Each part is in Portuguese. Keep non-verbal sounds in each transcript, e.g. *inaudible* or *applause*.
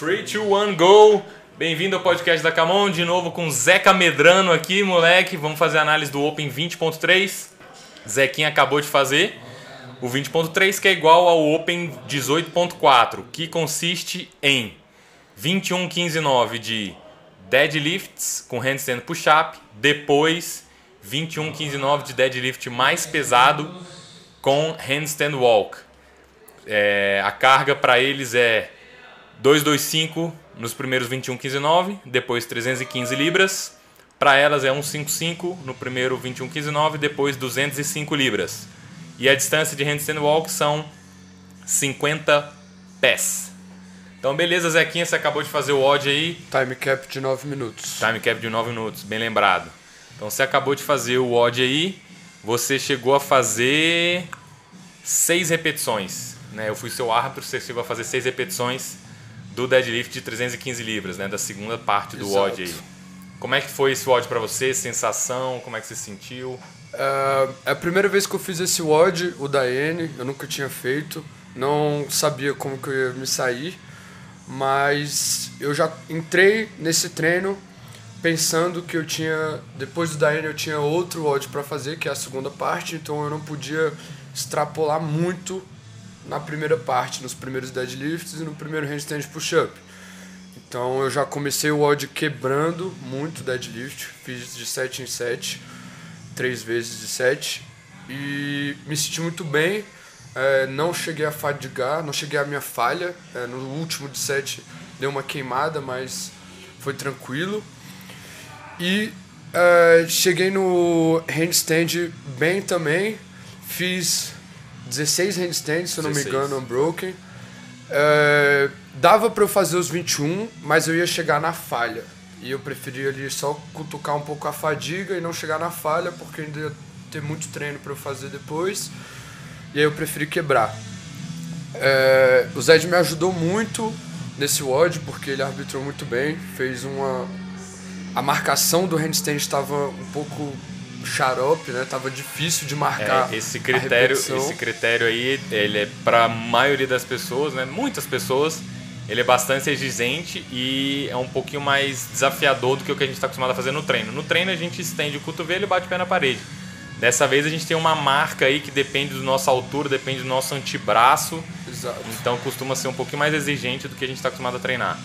3, 2, 1, go! Bem-vindo ao podcast da Camon, de novo com Zeca Medrano aqui, moleque. Vamos fazer a análise do Open 20.3. Zequinha acabou de fazer o 20.3, que é igual ao Open 18.4, que consiste em 21, 15, 9 de deadlifts com handstand push-up, depois 21, 15, 9 de deadlift mais pesado com handstand walk. É, a carga para eles é 225 nos primeiros 21, 15, 9, depois 315 libras. Para elas é 155 no primeiro 21, 15, 9, depois 205 libras. E a distância de handstand walk são 50 pés. Então, beleza, Zequinha, você acabou de fazer o odd aí. Time cap de 9 minutos. Time cap de 9 minutos, bem lembrado. Então, você acabou de fazer o odd aí. Você chegou a fazer 6 repetições. Né? Eu fui seu árbitro, você chegou a fazer 6 repetições do deadlift de 315 libras, né? Da segunda parte do Exato. WOD aí. Como é que foi esse WOD para você? Sensação? Como é que você sentiu? É é a primeira vez que eu fiz esse WOD, o da N, eu nunca tinha feito, não sabia como que eu ia me sair, mas eu já entrei nesse treino pensando que eu tinha, depois do da N eu tinha outro WOD para fazer, que é a segunda parte, então eu não podia extrapolar muito na primeira parte, nos primeiros deadlifts e no primeiro handstand push-up. Então eu já comecei o odd quebrando muito deadlift, fiz de 7 em 7, três vezes de 7 e me senti muito bem. É, não cheguei a fadigar, não cheguei à minha falha. É, no último de 7 deu uma queimada, mas foi tranquilo. E é, cheguei no handstand bem também. Fiz 16 handstands, se eu não me 16. engano, unbroken. É, dava para eu fazer os 21, mas eu ia chegar na falha. E eu preferia ali só cutucar um pouco a fadiga e não chegar na falha, porque ainda ia ter muito treino para eu fazer depois. E aí eu preferi quebrar. É, o Zed me ajudou muito nesse WOD, porque ele arbitrou muito bem, fez uma... A marcação do handstand estava um pouco xarope, né? Tava difícil de marcar É, esse critério, esse critério aí, ele é para a maioria das pessoas, né? Muitas pessoas, ele é bastante exigente e é um pouquinho mais desafiador do que o que a gente está acostumado a fazer no treino. No treino a gente estende o cotovelo e bate o pé na parede. Dessa vez a gente tem uma marca aí que depende da nossa altura, depende do nosso antebraço, Exato. então costuma ser um pouquinho mais exigente do que a gente está acostumado a treinar.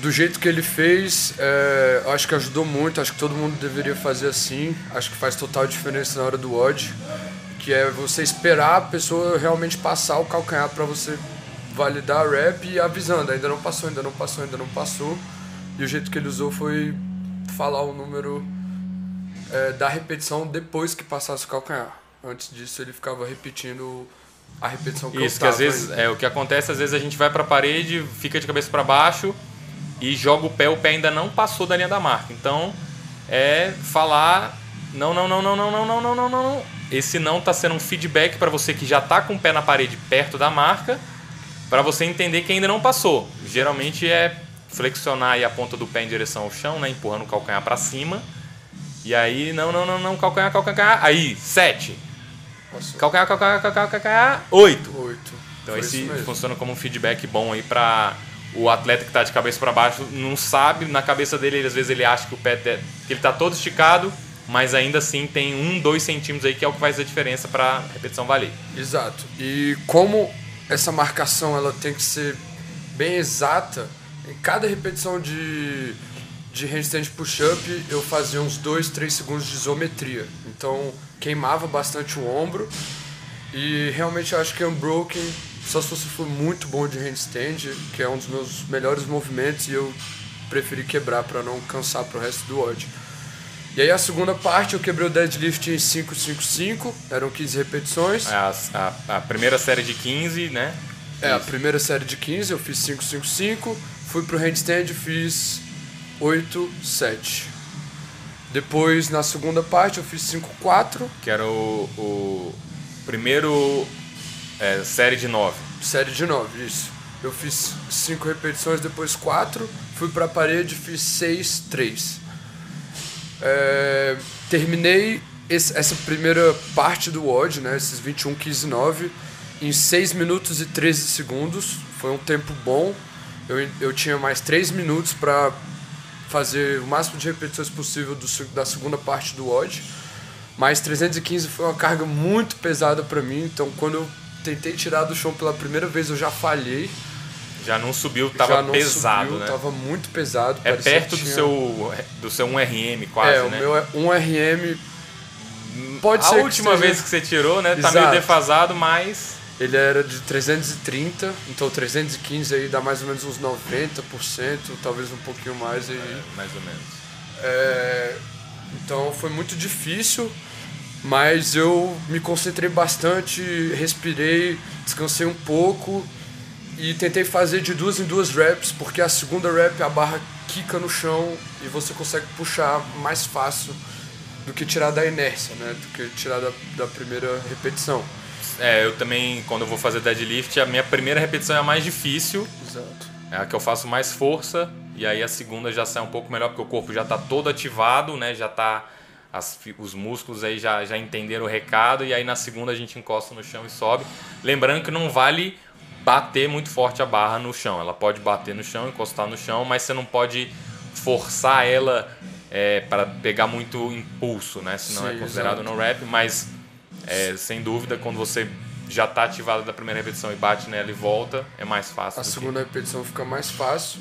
Do jeito que ele fez, é, eu acho que ajudou muito, acho que todo mundo deveria fazer assim, acho que faz total diferença na hora do odd, que é você esperar a pessoa realmente passar o calcanhar para você validar a rep e avisando, ainda não passou, ainda não passou, ainda não passou. E o jeito que ele usou foi falar o número é, da repetição depois que passasse o calcanhar. Antes disso ele ficava repetindo a repetição que eu Isso, que tava às vezes ainda. é o que acontece, às vezes a gente vai para a parede, fica de cabeça para baixo e joga o pé, o pé ainda não passou da linha da marca. Então, é falar não, não, não, não, não, não, não, não, não, não. não. Esse não tá sendo um feedback para você que já tá com o pé na parede perto da marca, para você entender que ainda não passou. Geralmente é flexionar aí a ponta do pé em direção ao chão, né, empurrando o calcanhar para cima. E aí, não, não, não, não, calcanhar, calcanhar. Aí, sete. Passou. Calcanhar, calcanhar, calcanhar, calcanhar. Oito. Oito. Então Foi esse funciona como um feedback bom aí para o atleta que está de cabeça para baixo não sabe na cabeça dele ele, às vezes ele acha que o pé que ele tá todo esticado mas ainda assim tem um dois centímetros aí que é o que faz a diferença para a repetição valer Exato. E como essa marcação ela tem que ser bem exata, em cada repetição de, de handstand push-up eu fazia uns 2, 3 segundos de isometria. Então queimava bastante o ombro e realmente eu acho que unbroken, só se você for muito bom de handstand, que é um dos meus melhores movimentos e eu preferi quebrar para não cansar pro resto do odd. E aí a segunda parte eu quebrei o deadlift em 555, eram 15 repetições. a, a, a primeira série de 15 né É, a primeira série de 15 eu fiz 555, fui pro handstand e fiz 8, 7. Depois na segunda parte eu fiz 5-4, que era o, o primeiro é, série de 9 série de 9, isso. Eu fiz 5 repetições, depois 4, fui pra parede fiz 6, 3. É, terminei esse- essa primeira parte do WOD, né, esses 21, 15, 9, em 6 minutos e 13 segundos. Foi um tempo bom. Eu, eu tinha mais 3 minutos para fazer o máximo de repetições possível do, da segunda parte do odd. Mas 315 foi uma carga muito pesada para mim, então quando eu tentei tirar do chão pela primeira vez eu já falhei. Já não subiu, tava não pesado, subiu, né? Tava muito pesado. É perto do, seu, do seu 1RM quase, é, né? É, o meu 1RM pode a ser última esteja... vez que você tirou, né? Tá Exato. meio defasado, mas... Ele era de 330, então 315 aí dá mais ou menos uns 90%, talvez um pouquinho mais aí. É, mais ou menos. É, então foi muito difícil, mas eu me concentrei bastante, respirei, descansei um pouco e tentei fazer de duas em duas reps, porque a segunda rep a barra quica no chão e você consegue puxar mais fácil do que tirar da inércia, né? Do que tirar da, da primeira repetição. É, eu também, quando eu vou fazer deadlift, a minha primeira repetição é a mais difícil. Exato. É a que eu faço mais força. E aí a segunda já sai um pouco melhor, porque o corpo já está todo ativado, né? Já tá. As, os músculos aí já, já entenderam o recado. E aí na segunda a gente encosta no chão e sobe. Lembrando que não vale bater muito forte a barra no chão. Ela pode bater no chão, encostar no chão, mas você não pode forçar ela é, para pegar muito impulso, né? Senão é Sim, é considerado exato. no rap, mas é, sem dúvida, quando você já está ativado da primeira repetição e bate nela e volta, é mais fácil. A segunda que... repetição fica mais fácil.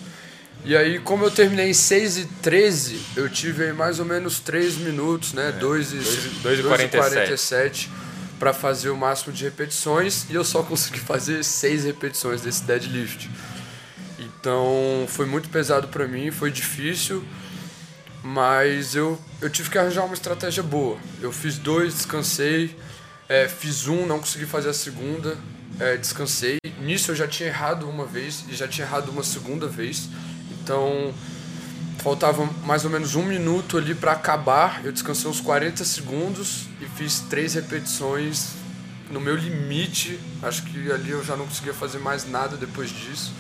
E aí, como eu terminei em 6 e 13, eu tive aí mais ou menos 3 minutos, né? É, 2 e, 2 e 47 para fazer o máximo de repetições e eu só *laughs* consegui fazer 6 repetições desse deadlift. Então, foi muito pesado para mim, foi difícil, mas eu, eu tive que arranjar uma estratégia boa. Eu fiz dois, descansei, é, fiz um, não consegui fazer a segunda, é, descansei. Nisso eu já tinha errado uma vez e já tinha errado uma segunda vez. Então faltava mais ou menos um minuto ali para acabar. Eu descansei uns 40 segundos e fiz três repetições no meu limite. Acho que ali eu já não conseguia fazer mais nada depois disso.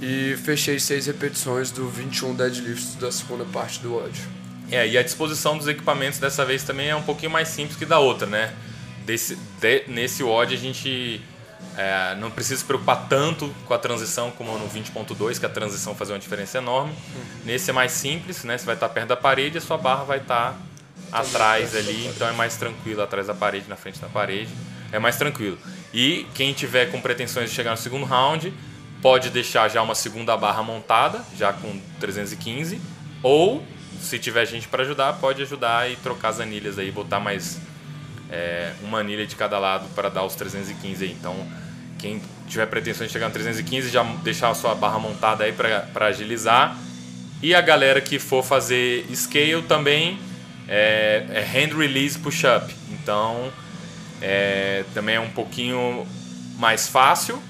E fechei seis repetições do 21 deadlifts da segunda parte do ódio. É, e a disposição dos equipamentos dessa vez também é um pouquinho mais simples que da outra, né? desse, de, nesse WOD a gente é, não precisa se preocupar tanto com a transição como no 20.2, que a transição faz uma diferença enorme. Uhum. Nesse é mais simples, né? Você vai estar perto da parede e a sua barra vai estar atrás ali, então é mais tranquilo atrás da parede, na frente da parede. É mais tranquilo. E quem tiver com pretensões de chegar no segundo round, pode deixar já uma segunda barra montada, já com 315, ou se tiver gente para ajudar, pode ajudar e trocar as anilhas aí, botar mais é, uma anilha de cada lado para dar os 315 aí. Então, quem tiver pretensão de chegar no 315, já deixar a sua barra montada aí para agilizar. E a galera que for fazer scale também é, é hand release push-up. Então, é, também é um pouquinho mais fácil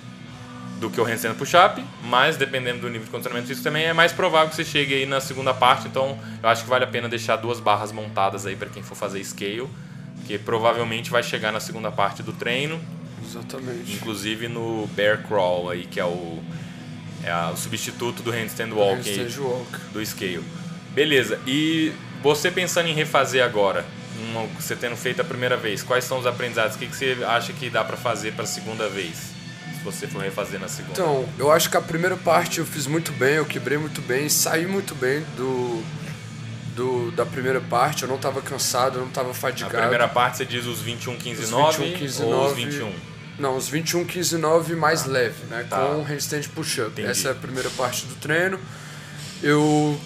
do que o handstand push-up, mas dependendo do nível de condicionamento isso também é mais provável que você chegue aí na segunda parte, então eu acho que vale a pena deixar duas barras montadas aí para quem for fazer scale porque provavelmente vai chegar na segunda parte do treino. Exatamente. Inclusive no bear crawl aí, que é o, é o substituto do handstand walk, handstand walk. do scale. Beleza. E você pensando em refazer agora, uma, você tendo feito a primeira vez, quais são os aprendizados? O que, que você acha que dá para fazer para a segunda vez? Se você for refazer na segunda. Então, eu acho que a primeira parte eu fiz muito bem, eu quebrei muito bem, saí muito bem do, do, da primeira parte, eu não estava cansado, eu não estava fadigado. Na primeira parte você diz os 21, 15, os 9 21, 15, ou 9, os 21? Não, os 21, 15, 9 mais ah, leve, né? Tá. Com handstand push-up. Essa é a primeira parte do treino. Eu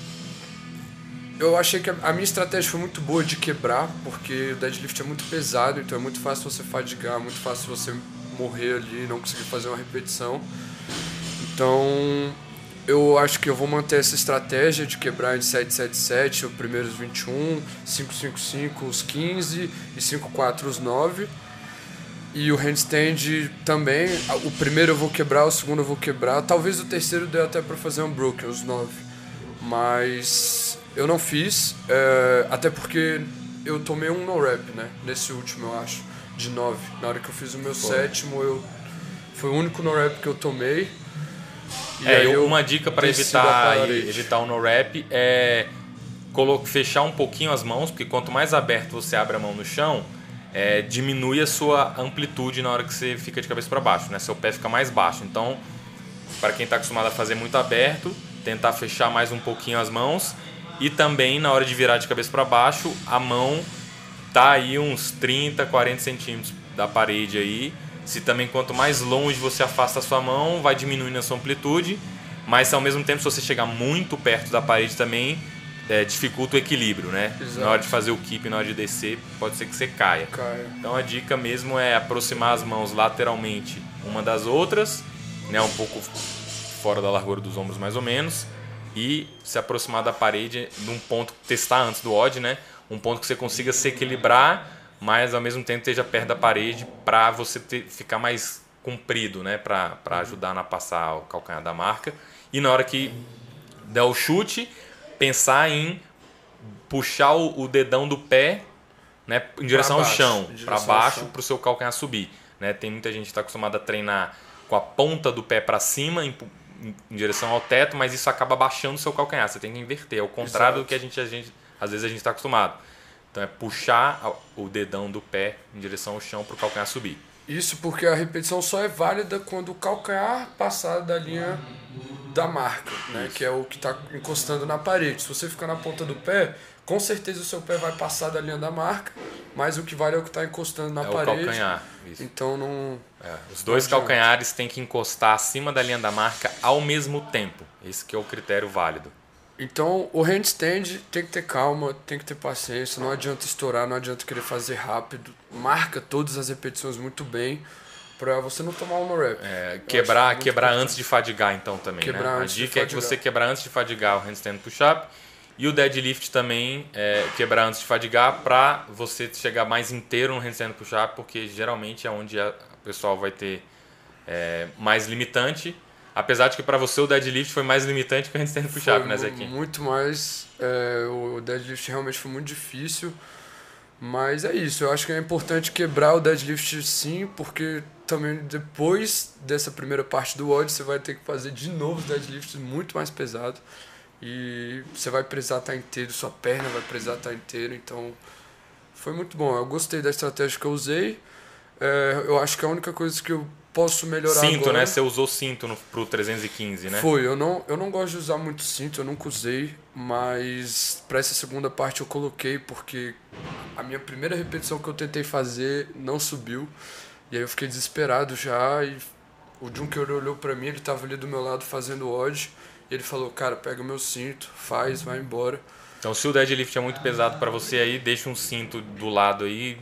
eu achei que a minha estratégia foi muito boa de quebrar, porque o deadlift é muito pesado, então é muito fácil você fadigar, muito fácil você morrer ali e não conseguir fazer uma repetição. Então, eu acho que eu vou manter essa estratégia de quebrar em 777 os primeiros 21, 555 os 15 e 54 os 9. E o handstand também, o primeiro eu vou quebrar, o segundo eu vou quebrar. Talvez o terceiro dê até para fazer um broken, os 9. Mas eu não fiz, é, até porque eu tomei um no rap, né? Nesse último, eu acho, de 9. Na hora que eu fiz o meu Pô. sétimo, eu foi o único no rap que eu tomei. E é, uma dica para evitar evitar o no wrap é fechar um pouquinho as mãos, porque quanto mais aberto você abre a mão no chão, é, diminui a sua amplitude na hora que você fica de cabeça para baixo, né? Seu pé fica mais baixo. Então, para quem está acostumado a fazer muito aberto, tentar fechar mais um pouquinho as mãos e também na hora de virar de cabeça para baixo, a mão tá aí uns 30, 40 centímetros da parede aí. Se também quanto mais longe você afasta a sua mão, vai diminuindo a sua amplitude, mas ao mesmo tempo se você chegar muito perto da parede também, é, dificulta o equilíbrio, né? Exato. Na hora de fazer o keep, na hora de descer, pode ser que você caia. caia. Então a dica mesmo é aproximar as mãos lateralmente uma das outras, né? Um pouco fora da largura dos ombros mais ou menos, e se aproximar da parede num ponto, testar antes do odd, né? Um ponto que você consiga se equilibrar, mas ao mesmo tempo esteja perto da parede para você ter, ficar mais comprido, né? Para ajudar na passar o calcanhar da marca. E na hora que der o chute, pensar em puxar o, o dedão do pé né, em direção ao chão, para baixo, para o seu calcanhar subir. Né? Tem muita gente que está acostumada a treinar com a ponta do pé para cima, em, em, em, direção ao teto, mas isso acaba baixando o seu calcanhar. Você tem que inverter, é o contrário Exato. do que a gente, a gente às vezes a gente está acostumado. Então é puxar o dedão do pé em direção ao chão para o calcanhar subir. Isso porque a repetição só é válida quando o calcanhar passar da linha da marca, né? Que é o que está encostando na parede. Se você ficar na ponta do pé, com certeza o seu pé vai passar da linha da marca, mas o que vale é o que está encostando na é parede. O calcanhar. Isso. Então não. É, os dois calcanhares têm que encostar acima da linha da marca ao mesmo tempo. Esse que é o critério válido. Então o handstand tem que ter calma, tem que ter paciência, não adianta estourar, não adianta querer fazer rápido. Marca todas as repetições muito bem para você não tomar uma rep. É, quebrar quebrar antes de fadigar então também, né? quebrar né? A dica é que você quebrar antes de fadigar o handstand push-up e o deadlift também é quebrar antes de fadigar para você chegar mais inteiro no handstand push-up, porque geralmente é onde o pessoal vai ter é, mais limitante. Apesar de que para você o deadlift foi mais limitante que o handstand push-up, né, Zequinha? Muito mais. É, o deadlift realmente foi muito difícil. Mas é isso, eu acho que é importante quebrar o deadlift sim, porque também depois dessa primeira parte do WOD você vai ter que fazer de novo os deadlifts muito mais pesado e você vai precisar estar inteiro, sua perna vai precisar estar inteira, então foi muito bom. Eu gostei da estratégia que eu usei. É, eu acho que a única coisa que eu posso melhorar cinto, agora... né? Você usou cinto no, pro 315, né? Foi. Eu não, eu não gosto de usar muito cinto, eu nunca usei, mas para essa segunda parte eu coloquei porque a minha primeira repetição que eu tentei fazer não subiu. E aí eu fiquei desesperado já e o Junker olhou para mim, ele tava ali do meu lado fazendo odd, e ele falou: "Cara, pega meu cinto, faz, vai embora". Então, se o deadlift é muito pesado para você aí, deixa um cinto do lado aí.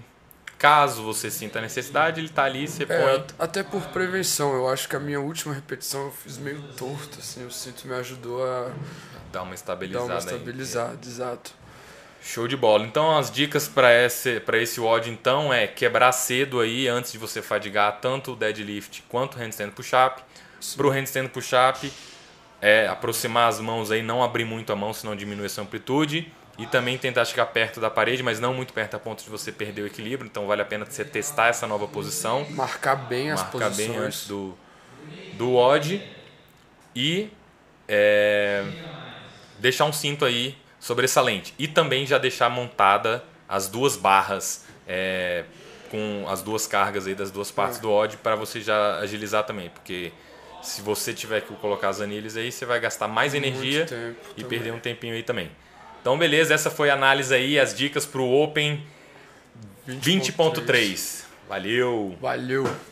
Caso você sinta a necessidade, ele tá ali, você é, põe. Até por prevenção, eu acho que a minha última repetição eu fiz meio torto, assim, o cinto me ajudou a dar uma estabilizada. Dar uma estabilizada, aí. exato. Show de bola. Então as dicas para esse para esse WOD então é quebrar cedo aí antes de você fadigar tanto o deadlift quanto o handstand push-up. Para o handstand push-up é aproximar as mãos aí, não abrir muito a mão, senão diminui essa amplitude e também tentar chegar perto da parede, mas não muito perto a ponto de você perder o equilíbrio. Então vale a pena você testar essa nova posição, marcar bem as marcar posições, bem antes do do WOD e é, deixar um cinto aí sobressalente. E também já deixar montada as duas barras é, com as duas cargas aí das duas partes do odd para você já agilizar também, porque se você tiver que colocar as anilhas aí, você vai gastar mais energia e também. perder um tempinho aí também. Então, beleza, essa foi a análise aí, as dicas para o Open 20.3. 20. Valeu! Valeu!